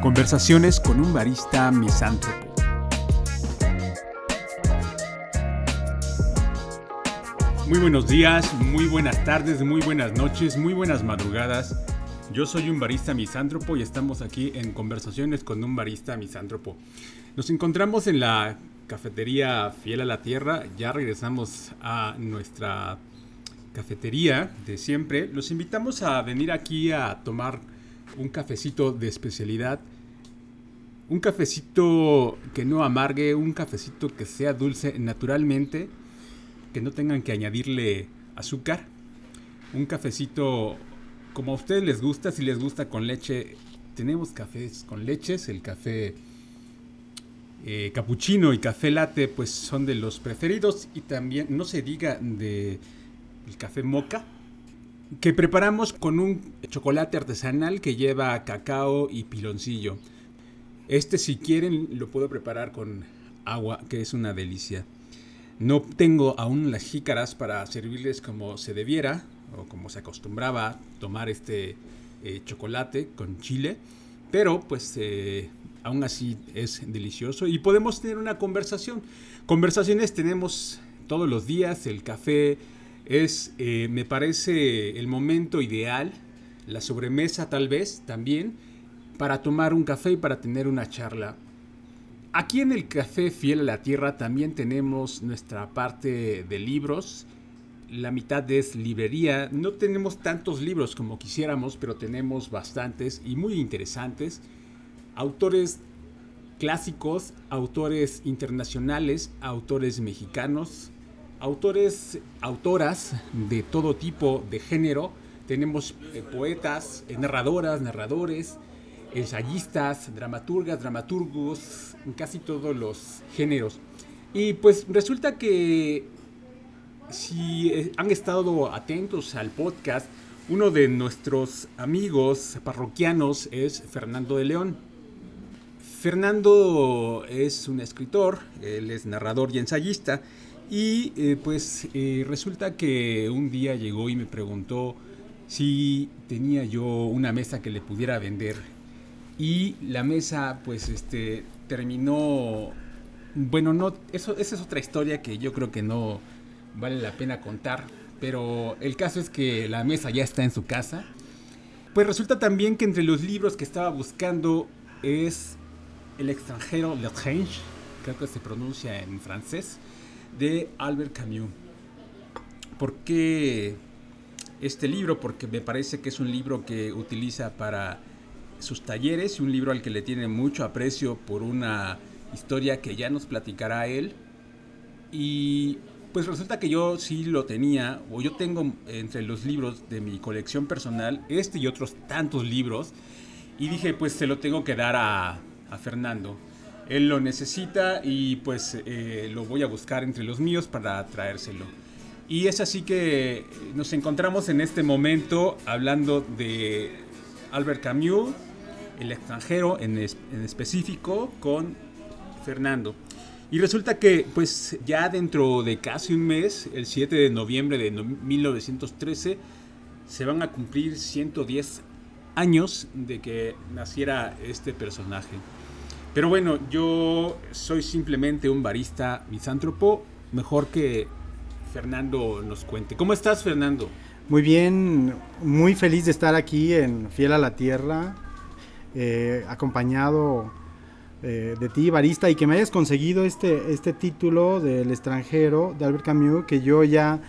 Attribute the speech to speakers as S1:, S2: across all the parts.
S1: Conversaciones con un barista misántropo. Muy buenos días, muy buenas tardes, muy buenas noches, muy buenas madrugadas. Yo soy un barista misántropo y estamos aquí en Conversaciones con un barista misántropo. Nos encontramos en la cafetería Fiel a la Tierra. Ya regresamos a nuestra cafetería de siempre. Los invitamos a venir aquí a tomar un cafecito de especialidad. Un cafecito que no amargue, un cafecito que sea dulce naturalmente, que no tengan que añadirle azúcar. Un cafecito como a ustedes les gusta, si les gusta con leche, tenemos cafés con leches, el café eh, cappuccino y café latte pues son de los preferidos y también no se diga de el café moca que preparamos con un chocolate artesanal que lleva cacao y piloncillo. Este si quieren lo puedo preparar con agua, que es una delicia. No tengo aún las jícaras para servirles como se debiera o como se acostumbraba tomar este eh, chocolate con chile, pero pues eh, aún así es delicioso y podemos tener una conversación. Conversaciones tenemos todos los días, el café, es, eh, me parece, el momento ideal, la sobremesa tal vez también, para tomar un café y para tener una charla. Aquí en el Café Fiel a la Tierra también tenemos nuestra parte de libros. La mitad es librería. No tenemos tantos libros como quisiéramos, pero tenemos bastantes y muy interesantes. Autores clásicos, autores internacionales, autores mexicanos, autores, autoras de todo tipo de género. Tenemos eh, poetas, eh, narradoras, narradores, ensayistas, dramaturgas, dramaturgos, en casi todos los géneros. Y pues resulta que si eh, han estado atentos al podcast, uno de nuestros amigos parroquianos es Fernando de León. Fernando es un escritor, él es narrador y ensayista, y eh, pues eh, resulta que un día llegó y me preguntó si tenía yo una mesa que le pudiera vender. Y la mesa pues este terminó bueno, no eso esa es otra historia que yo creo que no vale la pena contar, pero el caso es que la mesa ya está en su casa. Pues resulta también que entre los libros que estaba buscando es El extranjero, L'Étrange, creo que se pronuncia en francés de Albert Camus. ¿Por qué este libro? Porque me parece que es un libro que utiliza para sus talleres y un libro al que le tiene mucho aprecio por una historia que ya nos platicará él. Y pues resulta que yo sí lo tenía, o yo tengo entre los libros de mi colección personal este y otros tantos libros. Y dije, pues se lo tengo que dar a, a Fernando él lo necesita y pues eh, lo voy a buscar entre los míos para traérselo. Y es así que nos encontramos en este momento hablando de Albert Camus, el extranjero en, en específico, con Fernando. Y resulta que pues ya dentro de casi un mes, el 7 de noviembre de 1913, se van a cumplir 110 años de que naciera este personaje. Pero bueno, yo soy simplemente un barista misántropo, mejor que Fernando nos cuente. ¿Cómo estás, Fernando?
S2: Muy bien, muy feliz de estar aquí en Fiel a la Tierra, eh, acompañado eh, de ti, barista, y que me hayas conseguido este, este título del extranjero de Albert Camus, que yo ya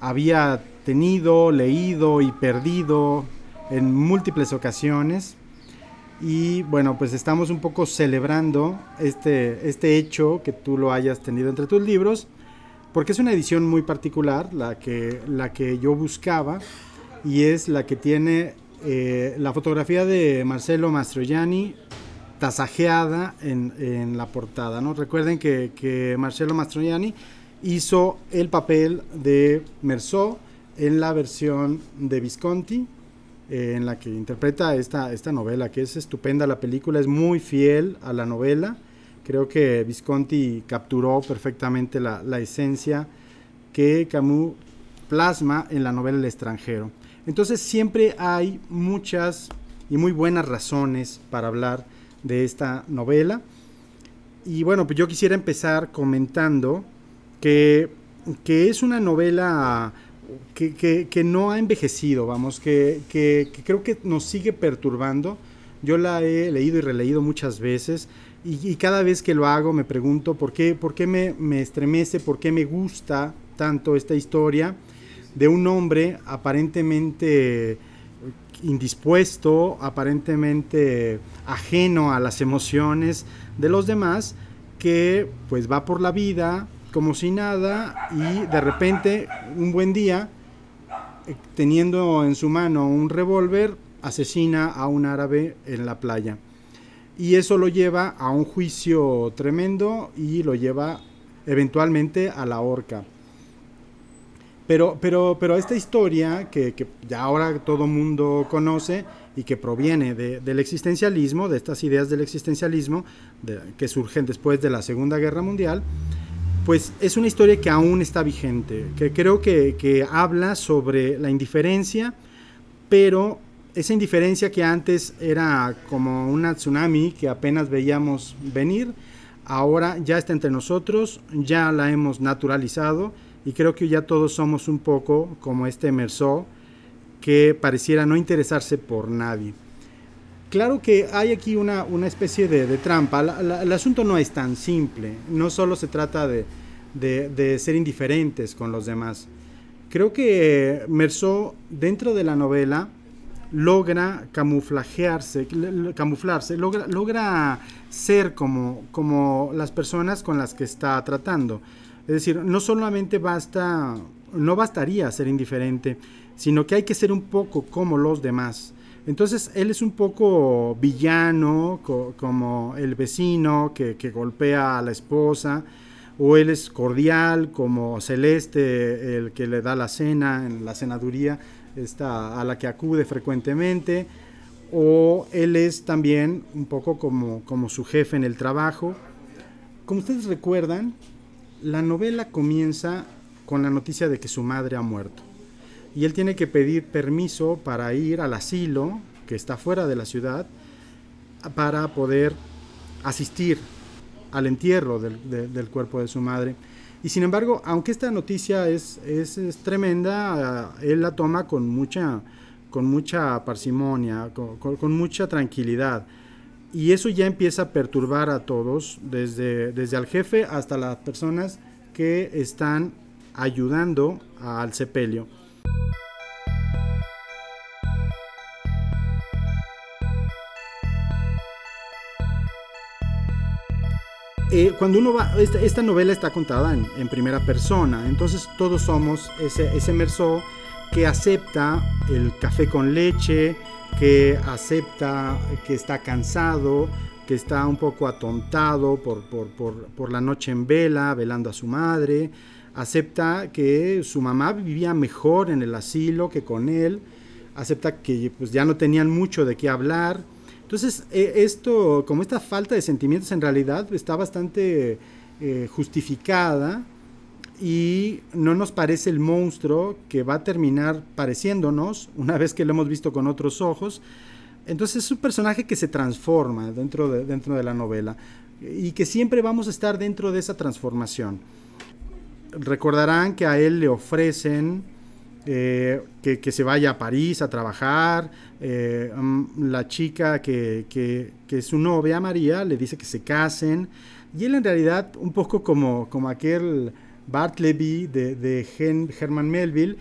S2: había tenido, leído y perdido en múltiples ocasiones y bueno, pues estamos un poco celebrando este, este hecho que tú lo hayas tenido entre tus libros, porque es una edición muy particular, la que, la que yo buscaba, y es la que tiene eh, la fotografía de Marcelo Mastroianni tasajeada en, en la portada. ¿no? Recuerden que, que Marcelo Mastroianni hizo el papel de Merceau en la versión de Visconti, eh, en la que interpreta esta, esta novela, que es estupenda la película, es muy fiel a la novela, Creo que Visconti capturó perfectamente la, la esencia que Camus plasma en la novela El extranjero. Entonces siempre hay muchas y muy buenas razones para hablar de esta novela. Y bueno, pues yo quisiera empezar comentando que, es una novela que, no ha envejecido, vamos, que, creo que nos sigue perturbando. Yo la he leído y releído muchas veces y, cada vez que lo hago me pregunto por qué, por qué me, me estremece, por qué me gusta tanto esta historia de un hombre aparentemente indispuesto, aparentemente ajeno a las emociones de los demás, que pues va por la vida como si nada y de repente un buen día, eh, teniendo en su mano un revólver, asesina a un árabe en la playa. Y eso lo lleva a un juicio tremendo y lo lleva eventualmente a la horca. Pero, pero, pero esta historia que, que ya ahora todo mundo conoce y que proviene del existencialismo, de estas ideas del existencialismo que surgen después de la Segunda Guerra Mundial, pues es una historia que aún está vigente, que creo que, habla sobre la indiferencia, pero esa indiferencia que antes era como una tsunami que apenas veíamos venir, ahora ya está entre nosotros, ya la hemos naturalizado y creo que ya todos somos un poco como este Merceau que pareciera no interesarse por nadie. Claro que hay aquí una, una especie de, trampa. el asunto no es tan simple. No solo se trata de, de, ser indiferentes con los demás. Creo que Merceau, dentro de la novela, logra camuflajearse, camuflarse, logra, logra ser como, como las personas con las que está tratando. Es decir, no solamente basta, no bastaría ser indiferente, sino que hay que ser un poco como los demás. Entonces él es un poco villano, como el vecino que, golpea a la esposa, o él es cordial como Celeste, el que le da la cena en la cenaduría, esta, a la que acude frecuentemente, o él es también un poco como, como su jefe en el trabajo. Como ustedes recuerdan, la novela comienza con la noticia de que su madre ha muerto. Y él tiene que pedir permiso para ir al asilo, que está fuera de la ciudad, para poder asistir al entierro del, cuerpo de su madre. Y sin embargo, aunque esta noticia es, es, tremenda, él la toma con mucha, con mucha parsimonia, con, mucha tranquilidad. Y eso ya empieza a perturbar a todos, desde, desde al jefe hasta las personas que están ayudando al sepelio. Eh, cuando uno va, esta, novela está contada en, primera persona, entonces todos somos ese, ese que acepta el café con leche, que acepta que está cansado, que está un poco atontado por, la noche en vela, velando a su madre, acepta que su mamá vivía mejor en el asilo que con él, acepta que pues, ya no tenían mucho de qué hablar. Entonces, eh, esto, como esta falta de sentimientos en realidad está bastante eh, justificada y no nos parece el monstruo que va a terminar pareciéndonos una vez que lo hemos visto con otros ojos. Entonces es un personaje que se transforma dentro de, dentro de la novela y que siempre vamos a estar dentro de esa transformación. Recordarán que a él le ofrecen eh, que, se vaya a París a trabajar. Eh, mm, la chica que, que, es su novia, María, le dice que se casen. Y él en realidad, un poco como, como aquel Bartleby de, de Herman Melville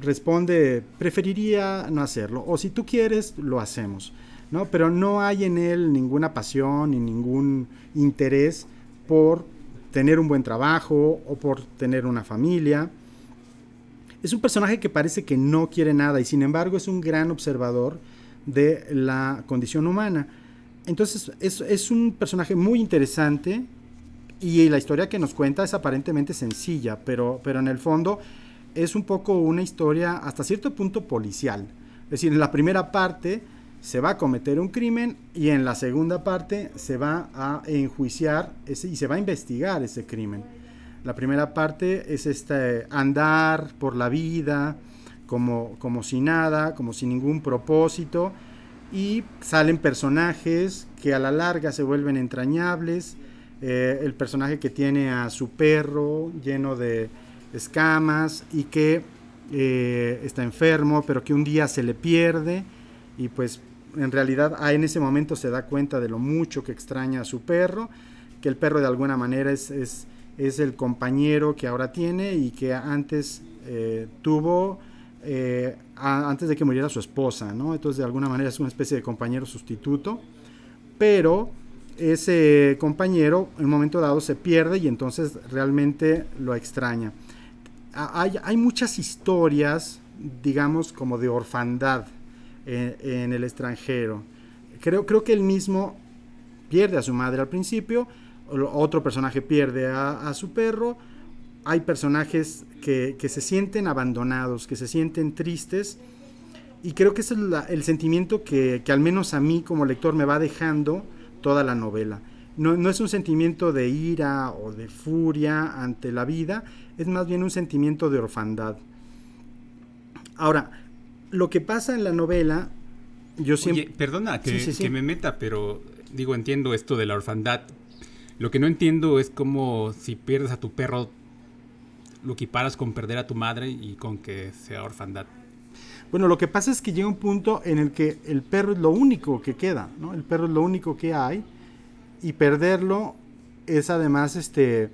S2: responde, preferiría no hacerlo, o si tú quieres, lo hacemos, ¿no? Pero no hay en él ninguna pasión ni ningún interés por tener un buen trabajo o por tener una familia. Es un personaje que parece que no quiere nada y sin embargo es un gran observador de la condición humana. Entonces es, es un personaje muy interesante y la historia que nos cuenta es aparentemente sencilla, pero, pero en el fondo es un poco una historia hasta cierto punto policial. Es decir, en la primera parte se va a cometer un crimen y en la segunda parte se va a enjuiciar ese, y se va a investigar ese crimen. La primera parte es este andar por la vida como, como si nada, como sin ningún propósito y salen personajes que a la larga se vuelven entrañables. Eh, el personaje que tiene a su perro lleno de escamas y que eh, está enfermo, pero que un día se le pierde y pues en realidad ah, en ese momento se da cuenta de lo mucho que extraña a su perro, que el perro de alguna manera es, es, el compañero que ahora tiene y que antes eh, tuvo eh, antes de que muriera su esposa, ¿no? Entonces de alguna manera es una especie de compañero sustituto, pero ese compañero en un momento dado se pierde y entonces realmente lo extraña. Hay, hay muchas historias, digamos, como de orfandad en, el extranjero. Creo, creo que él mismo pierde a su madre al principio, otro personaje pierde a, su perro, hay personajes que, se sienten abandonados, que se sienten tristes, y creo que es el sentimiento que, al menos a mí como lector me va dejando toda la novela. No, no, es un sentimiento de ira o de furia ante la vida, es más bien un sentimiento de orfandad. Ahora, lo que pasa en la novela, yo siempre...
S1: Oye, perdona que, me meta, pero digo, entiendo esto de la orfandad. Lo que no entiendo es como si pierdes a tu perro, lo equiparas con perder a tu madre y con que sea orfandad.
S2: Bueno, lo que pasa es que llega un punto en el que el perro es lo único que queda, ¿no? El perro es lo único que hay y perderlo es además este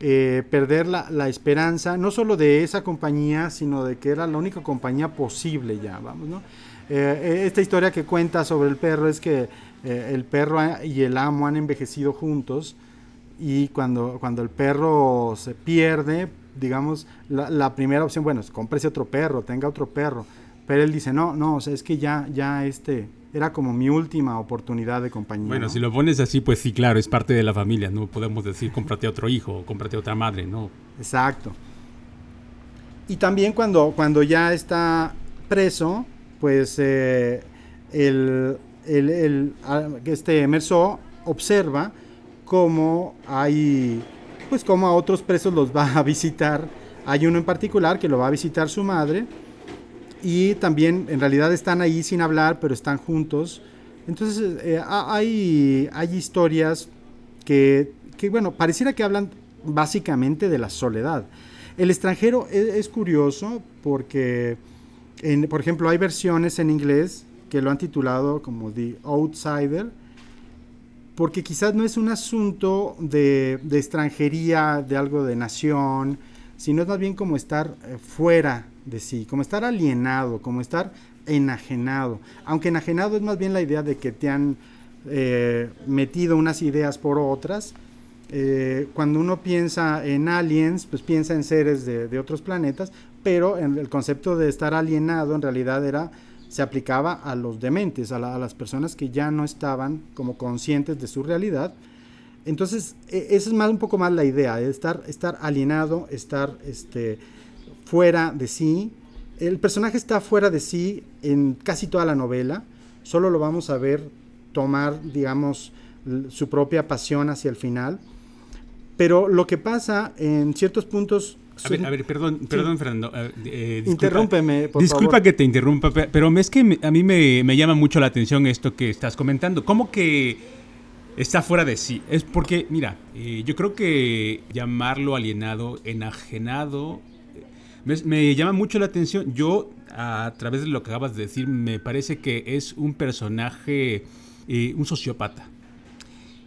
S2: eh, perder la, esperanza, no solo de esa compañía, sino de que era la única compañía posible ya, vamos, ¿no? Eh, eh, esta historia que cuenta sobre el perro es que el perro y el amo han envejecido juntos y cuando, cuando el perro se pierde, digamos, la, primera opción, bueno, es cómprese otro perro, tenga otro perro, pero él dice, no, no, o sea, es que ya, ya este, era como mi última oportunidad de compañía.
S1: Bueno, si lo pones así, pues sí, claro, es parte de la familia, no podemos decir cómprate otro hijo o cómprate otra madre, ¿no?
S2: Exacto. Y también cuando, cuando ya está preso, pues eh, el, el, este Merceau observa cómo hay, pues cómo a otros presos los va a visitar. Hay uno en particular que lo va a visitar su madre y también en realidad están ahí sin hablar, pero están juntos. Entonces eh, hay, hay historias que, que, bueno, pareciera que hablan básicamente de la soledad. El extranjero es, curioso porque, por ejemplo, hay versiones en inglés que lo han titulado como The Outsider, porque quizás no es un asunto de, de extranjería, de algo de nación, sino es más bien como estar eh, fuera de sí, como estar alienado, como estar enajenado. Aunque enajenado es más bien la idea de que te han eh, metido unas ideas por otras. Eh, cuando uno piensa en aliens, pues piensa en seres de, otros planetas, pero en el concepto de estar alienado en realidad era se aplicaba a los dementes, a, las personas que ya no estaban como conscientes de su realidad. Entonces, e, esa es más un poco más la idea, de estar, estar alienado, estar este, fuera de sí. El personaje está fuera de sí en casi toda la novela. Solo lo vamos a ver tomar, digamos, su propia pasión hacia el final. Pero lo que pasa en ciertos puntos...
S1: A ver, perdón, perdón, Fernando. Eh,
S2: eh, Interrúmpeme,
S1: por Disculpa que te interrumpa, pero es que a mí me, llama mucho la atención esto que estás comentando. ¿Cómo que está fuera de sí? Es porque, mira, eh, yo creo que llamarlo alienado, enajenado, me, llama mucho la atención. Yo, a través de lo que acabas de decir, me parece que es un personaje, eh, un sociópata.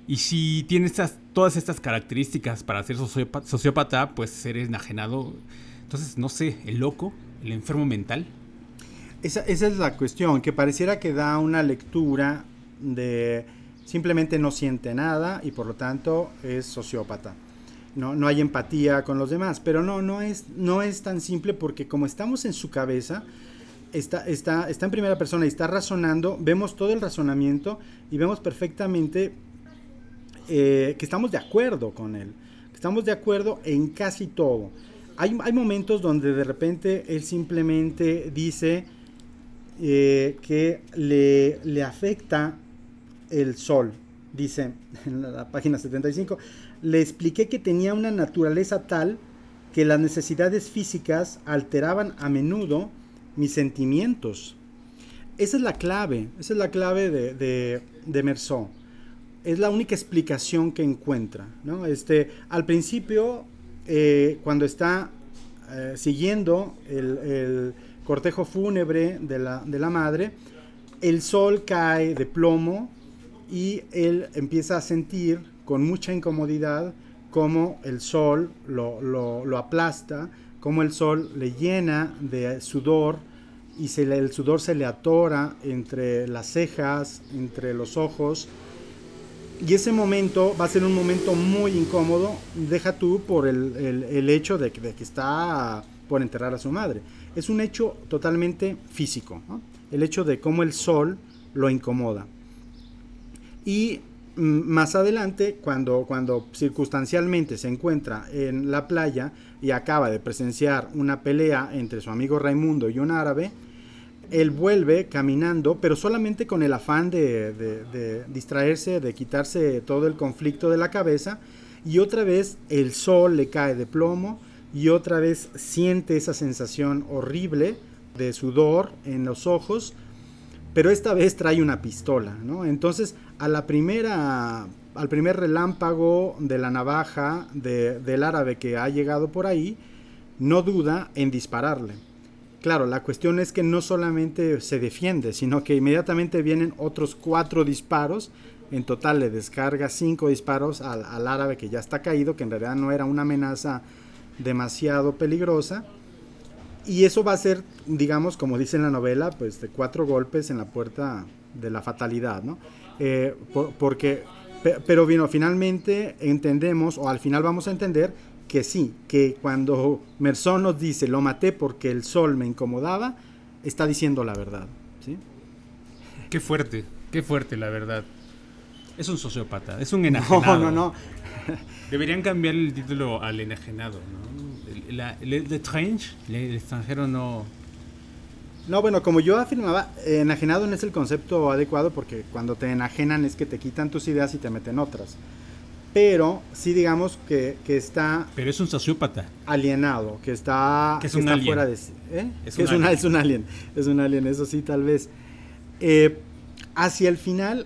S1: Y si tiene estas, todas estas características para ser sociópata, pues ser enajenado. Entonces, no sé, el loco, el enfermo mental.
S2: Esa, esa es la cuestión, que pareciera que da una lectura de simplemente no siente nada y por lo tanto es sociópata no, no hay empatía con los demás. Pero no, no es, no es tan simple porque como estamos en su cabeza, está, está, está en primera persona y está razonando, vemos todo el razonamiento y vemos perfectamente eh, que estamos de acuerdo con él, estamos de acuerdo en casi todo. Hay, hay momentos donde de repente él simplemente dice, eh, que le, le afecta el sol. Dice en la página 75, le expliqué que tenía una naturaleza tal que las necesidades físicas alteraban a menudo mis sentimientos. Esa es la clave, esa es la clave de, de, de Merceau. Es la única explicación que encuentra. ¿no? Este, al principio, eh, cuando está eh, siguiendo el, el, cortejo fúnebre de la, de la madre, el sol cae de plomo y él empieza a sentir con mucha incomodidad cómo el sol lo, lo, aplasta, cómo el sol le llena de sudor y se el sudor se le atora entre las cejas, entre los ojos. Y ese momento va a ser un momento muy incómodo, deja tú por el, el, hecho de que, está por enterrar a su madre. Es un hecho totalmente físico, el hecho de cómo el sol lo incomoda. Y más adelante, cuando, cuando circunstancialmente se encuentra en la playa y acaba de presenciar una pelea entre su amigo Raimundo y un árabe, él vuelve caminando, pero solamente con el afán de, de, distraerse, de quitarse todo el conflicto de la cabeza, y otra vez el sol le cae de plomo, y otra vez siente esa sensación horrible de sudor en los ojos, pero esta vez trae una pistola, ¿no? Entonces, a la primera, al primer relámpago de la navaja de, del árabe que ha llegado por ahí, no duda en dispararle. Claro, la cuestión es que no solamente se defiende, sino que inmediatamente vienen otros cuatro disparos. En total le descarga cinco disparos al árabe que ya está caído, que en realidad no era una amenaza demasiado peligrosa. Y eso va a ser, digamos, como dice en la novela, pues de cuatro golpes en la puerta de la fatalidad, ¿no? Eh, por, porque, pero bueno, finalmente entendemos, o al final vamos a entender, que sí, que cuando Mersón nos dice, lo maté porque el sol me incomodaba, está diciendo la verdad, ¿sí?
S1: Qué fuerte, qué fuerte, la verdad. Es un sociópata, es un enajenado.
S2: No, no, no.
S1: Deberían cambiar el título al enajenado, ¿no? La, el extranjero no...
S2: No, bueno, como yo afirmaba, enajenado no es el concepto adecuado porque cuando te enajenan es que te quitan tus ideas y te meten otras. Pero sí digamos que, que está...
S1: Pero es un sociópata.
S2: Alienado, que está,
S1: que es
S2: que
S1: un
S2: está
S1: alien.
S2: fuera de... ¿eh?
S1: Es
S2: que
S1: un
S2: es, un,
S1: alien.
S2: es un alien. Es un alien, eso sí, tal vez. Eh, hacia el final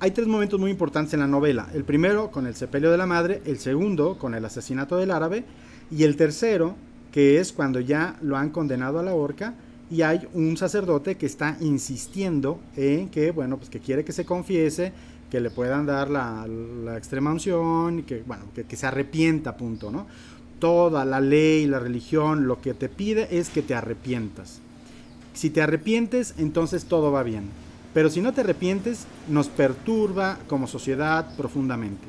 S2: hay tres momentos muy importantes en la novela. El primero con el sepelio de la madre, el segundo con el asesinato del árabe y el tercero que es cuando ya lo han condenado a la horca y hay un sacerdote que está insistiendo en que, bueno, pues que quiere que se confiese, que le puedan dar la, la extrema unción, que, bueno, que, se arrepienta, punto, ¿no? Toda la ley, la religión, lo que te pide es que te arrepientas. Si te arrepientes, entonces todo va bien. Pero si no te arrepientes, nos perturba como sociedad profundamente.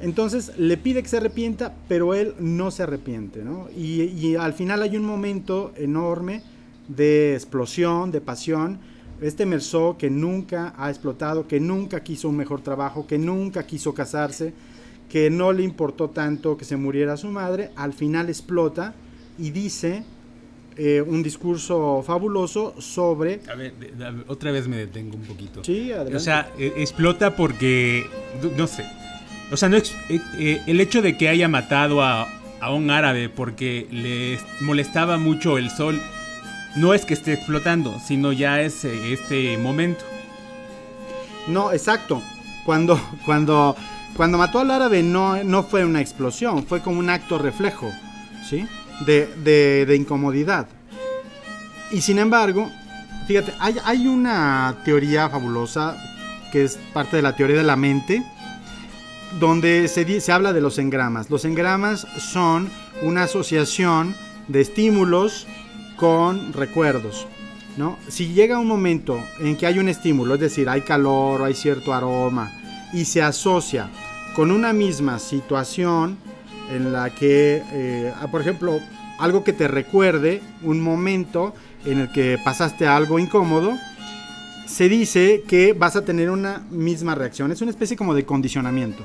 S2: Entonces le pide que se arrepienta, pero él no se arrepiente, ¿no? Y, y al final hay un momento enorme de explosión, de pasión. Este Merceau que nunca ha explotado, que nunca quiso un mejor trabajo, que nunca quiso casarse, que no le importó tanto que se muriera su madre, al final explota y dice eh, un discurso fabuloso sobre...
S1: A ver, otra vez me detengo un poquito.
S2: Sí, adelante.
S1: O sea, eh, explota porque, no sé, o sea, no eh, eh, el hecho de que haya matado a, a un árabe porque le molestaba mucho el sol no es que esté explotando, sino ya es eh, este momento.
S2: No, exacto. Cuando, cuando, cuando mató al árabe no, no fue una explosión, fue como un acto reflejo, ¿sí? De, de, de incomodidad. Y sin embargo, fíjate, hay, hay una teoría fabulosa que es parte de la teoría de la mente, donde se, se habla de los engramas. Los engramas son una asociación de estímulos con recuerdos. ¿no? Si llega un momento en que hay un estímulo, es decir, hay calor o hay cierto aroma, y se asocia con una misma situación en la que, eh, por ejemplo, algo que te recuerde un momento en el que pasaste algo incómodo, se dice que vas a tener una misma reacción. Es una especie como de condicionamiento.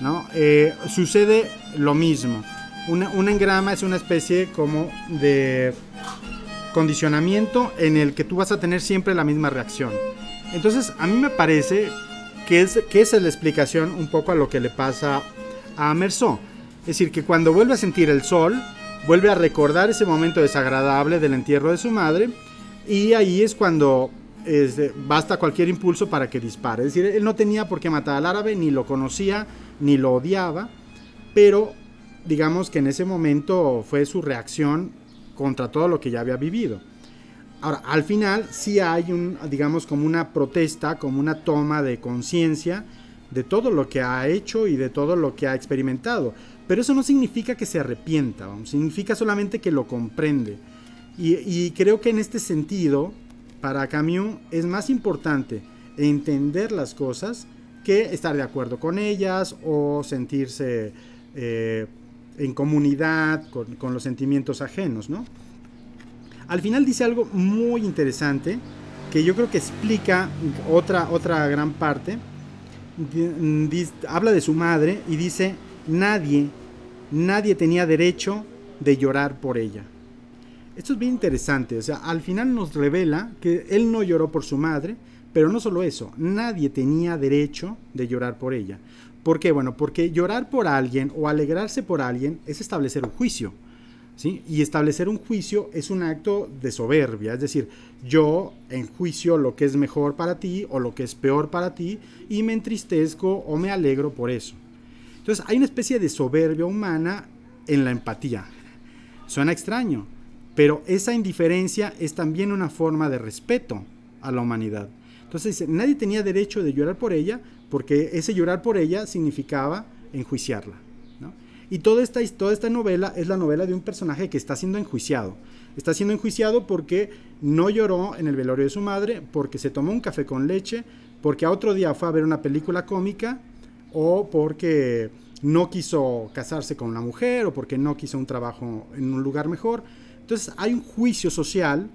S2: ¿no? Eh, sucede lo mismo. Una, un engrama es una especie como de condicionamiento en el que tú vas a tener siempre la misma reacción. Entonces, a mí me parece que, es, que esa es la explicación un poco a lo que le pasa a Merceau. Es decir, que cuando vuelve a sentir el sol, vuelve a recordar ese momento desagradable del entierro de su madre y ahí es cuando este, basta cualquier impulso para que dispare. Es decir, él no tenía por qué matar al árabe, ni lo conocía, ni lo odiaba, pero digamos que en ese momento fue su reacción contra todo lo que ya había vivido. Ahora, al final sí hay un, digamos, como una protesta, como una toma de conciencia de todo lo que ha hecho y de todo lo que ha experimentado. Pero eso no significa que se arrepienta, significa solamente que lo comprende. Y, creo que en este sentido, para Camus es más importante entender las cosas que estar de acuerdo con ellas o sentirse eh, en comunidad con, los sentimientos ajenos, ¿no? Al final dice algo muy interesante que yo creo que explica otra, otra gran parte. habla de su madre y dice, nadie, nadie tenía derecho de llorar por ella. Esto es bien interesante, o sea, al final nos revela que él no lloró por su madre, pero no solo eso, nadie tenía derecho de llorar por ella. ¿Por qué? Bueno, porque llorar por alguien o alegrarse por alguien es establecer un juicio. ¿sí? Y establecer un juicio es un acto de soberbia, es decir, yo enjuicio lo que es mejor para ti o lo que es peor para ti y me entristezco o me alegro por eso. Entonces hay una especie de soberbia humana en la empatía. Suena extraño, pero esa indiferencia es también una forma de respeto a la humanidad. Entonces nadie tenía derecho de llorar por ella porque ese llorar por ella significaba enjuiciarla. Y toda esta, toda esta novela es la novela de un personaje que está siendo enjuiciado. Está siendo enjuiciado porque no lloró en el velorio de su madre, porque se tomó un café con leche, porque a otro día fue a ver una película cómica o porque no quiso casarse con una mujer o porque no quiso un trabajo en un lugar mejor. Entonces hay un juicio social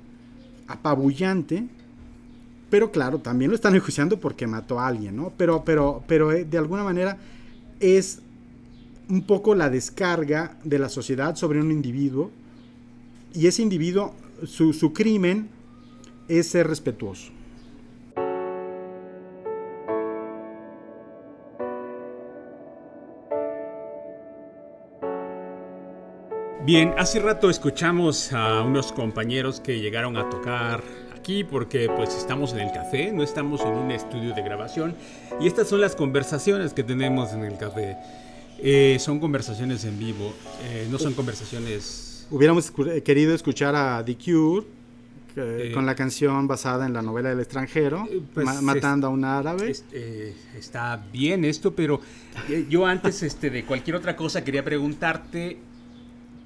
S2: apabullante pero claro, también lo están enjuiciando porque mató a alguien, ¿no? Pero, pero, pero eh, de alguna manera es un poco la descarga de la sociedad sobre un individuo y ese individuo, su, su crimen es ser respetuoso.
S1: Bien, hace rato escuchamos a unos compañeros que llegaron a tocar porque pues estamos en el café, no estamos en un estudio de grabación y estas son las conversaciones que tenemos en el café. Eh, son conversaciones en vivo, eh, no son conversaciones...
S2: Hubiéramos eh, querido escuchar a The Cure con la canción basada en la novela del extranjero, pues, matando a un árabe.
S1: está bien esto, pero yo antes este, de cualquier otra cosa quería preguntarte,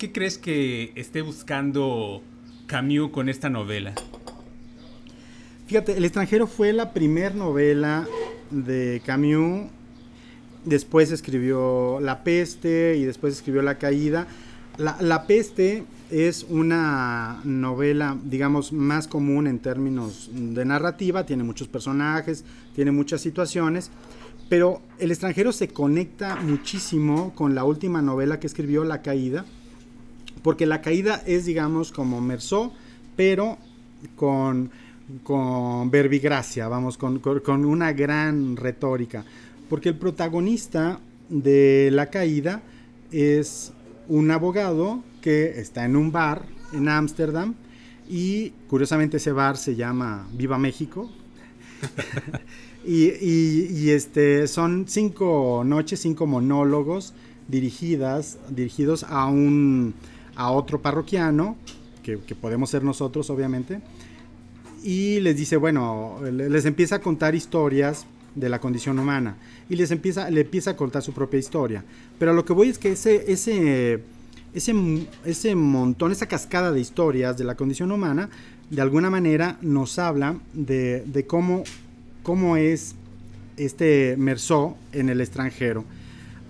S1: ¿qué crees que esté buscando Camus con esta novela?
S2: Fíjate, El extranjero fue la primera novela de Camus. Después escribió La peste y después escribió La caída. La, peste es una novela, digamos, más común en términos de narrativa. Tiene muchos personajes, tiene muchas situaciones. Pero El extranjero se conecta muchísimo con la última novela que escribió, La caída. Porque La caída es, digamos, como Merceau, pero con con verbigracia, vamos, con, con, una gran retórica. Porque el protagonista de La Caída es un abogado que está en un bar en Ámsterdam y curiosamente ese bar se llama Viva México. y, y, este, son cinco noches, cinco monólogos dirigidas, dirigidos a, un, a otro parroquiano, que, podemos ser nosotros obviamente, y les dice, bueno, les empieza a contar historias de la condición humana y les empieza, le empieza a contar su propia historia. Pero lo que voy es que ese, ese, ese, ese montón, esa cascada de historias de la condición humana, de alguna manera nos habla de, de cómo, cómo es este Merceau en el extranjero.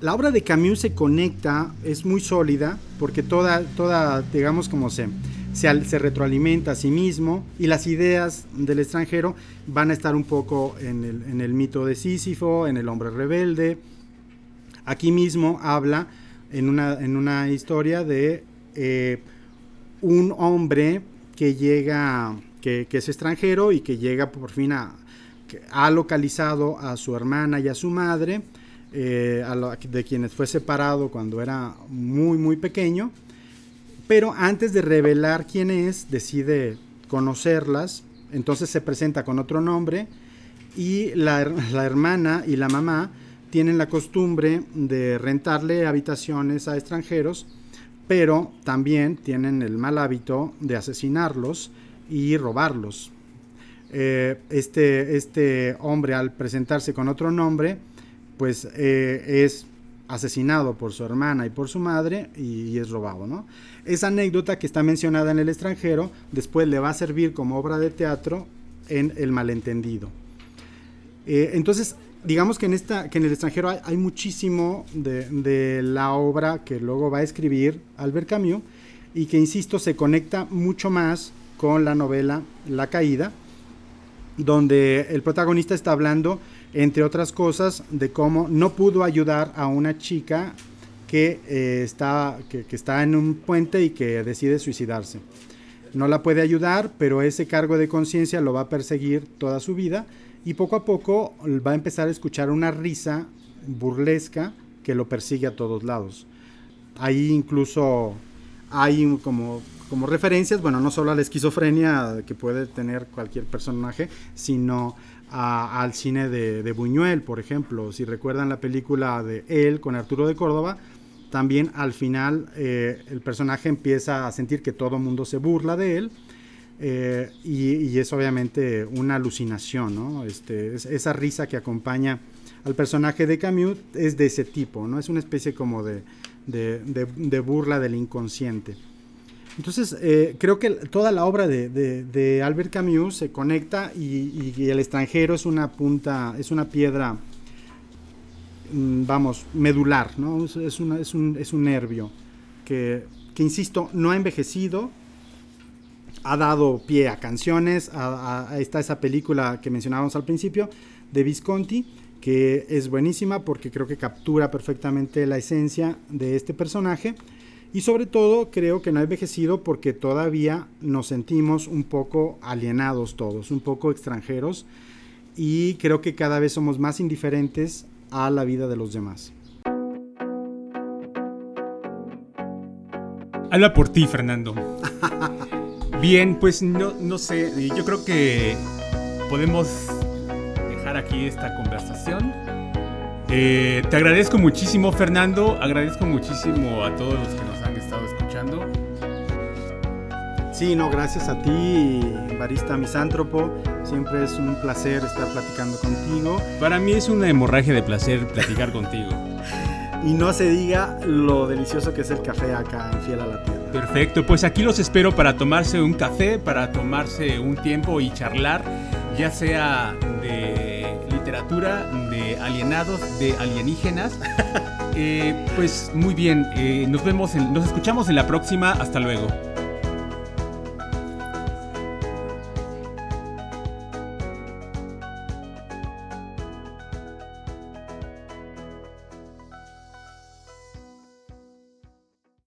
S2: La obra de Camus se conecta, es muy sólida, porque toda, toda digamos como se se, retroalimenta a sí mismo y las ideas del extranjero van a estar un poco en el, mito de Sísifo, en el hombre rebelde. Aquí mismo habla en una, en una historia de eh, un hombre que llega, que, es extranjero y que llega por fin a, ha localizado a su hermana y a su madre, eh, de quienes fue separado cuando era muy, muy pequeño. Pero antes de revelar quién es, decide conocerlas, entonces se presenta con otro nombre y la, la hermana y la mamá tienen la costumbre de rentarle habitaciones a extranjeros, pero también tienen el mal hábito de asesinarlos y robarlos. Eh, este, este hombre al presentarse con otro nombre, pues eh, es asesinado por su hermana y por su madre y, es robado, ¿no? Esa anécdota que está mencionada en el extranjero después le va a servir como obra de teatro en El malentendido. Eh, entonces, digamos que en, esta, que en el extranjero hay, muchísimo de, la obra que luego va a escribir Albert Camus y que, insisto, se conecta mucho más con la novela La Caída, donde el protagonista está hablando, entre otras cosas, de cómo no pudo ayudar a una chica que, eh, está, que está en un puente y que decide suicidarse. No la puede ayudar, pero ese cargo de conciencia lo va a perseguir toda su vida y poco a poco va a empezar a escuchar una risa burlesca que lo persigue a todos lados. Ahí incluso hay como, como referencias, bueno, no solo a la esquizofrenia que puede tener cualquier personaje, sino al cine de, Buñuel, por ejemplo. Si recuerdan la película de Él con Arturo de Córdoba, también al final eh, el personaje empieza a sentir que todo el mundo se burla de él eh, y, es obviamente una alucinación, ¿no? Este, esa risa que acompaña al personaje de Camus es de ese tipo, ¿no? Es una especie como de, de, burla del inconsciente. Entonces, eh, creo que toda la obra de, Albert Camus se conecta y, el extranjero es una punta, es una piedra, mm, vamos, medular, ¿no? Es, una, es, un, es un nervio que, que, insisto, no ha envejecido, ha dado pie a canciones, a, está esa película que mencionábamos al principio de Visconti, que es buenísima porque creo que captura perfectamente la esencia de este personaje y sobre todo creo que no ha envejecido porque todavía nos sentimos un poco alienados todos, un poco extranjeros y creo que cada vez somos más indiferentes a la vida de los demás.
S1: Habla por ti, Fernando. Bien, pues no, no sé, yo creo que podemos dejar aquí esta conversación. Eh, te agradezco muchísimo, Fernando. Agradezco muchísimo a todos los que nos estado escuchando.
S2: Sí, no, gracias a ti, barista misántropo. Siempre es un placer estar platicando contigo.
S1: Para mí es una hemorragia de placer platicar contigo.
S2: Y no se diga lo delicioso que es el café acá en Fiel a la Tierra.
S1: Perfecto, pues aquí los espero para tomarse un café, para tomarse un tiempo y charlar, ya sea de literatura, de alienados, de alienígenas. Eh, pues muy bien, eh, nos vemos, nos escuchamos en la próxima, hasta luego.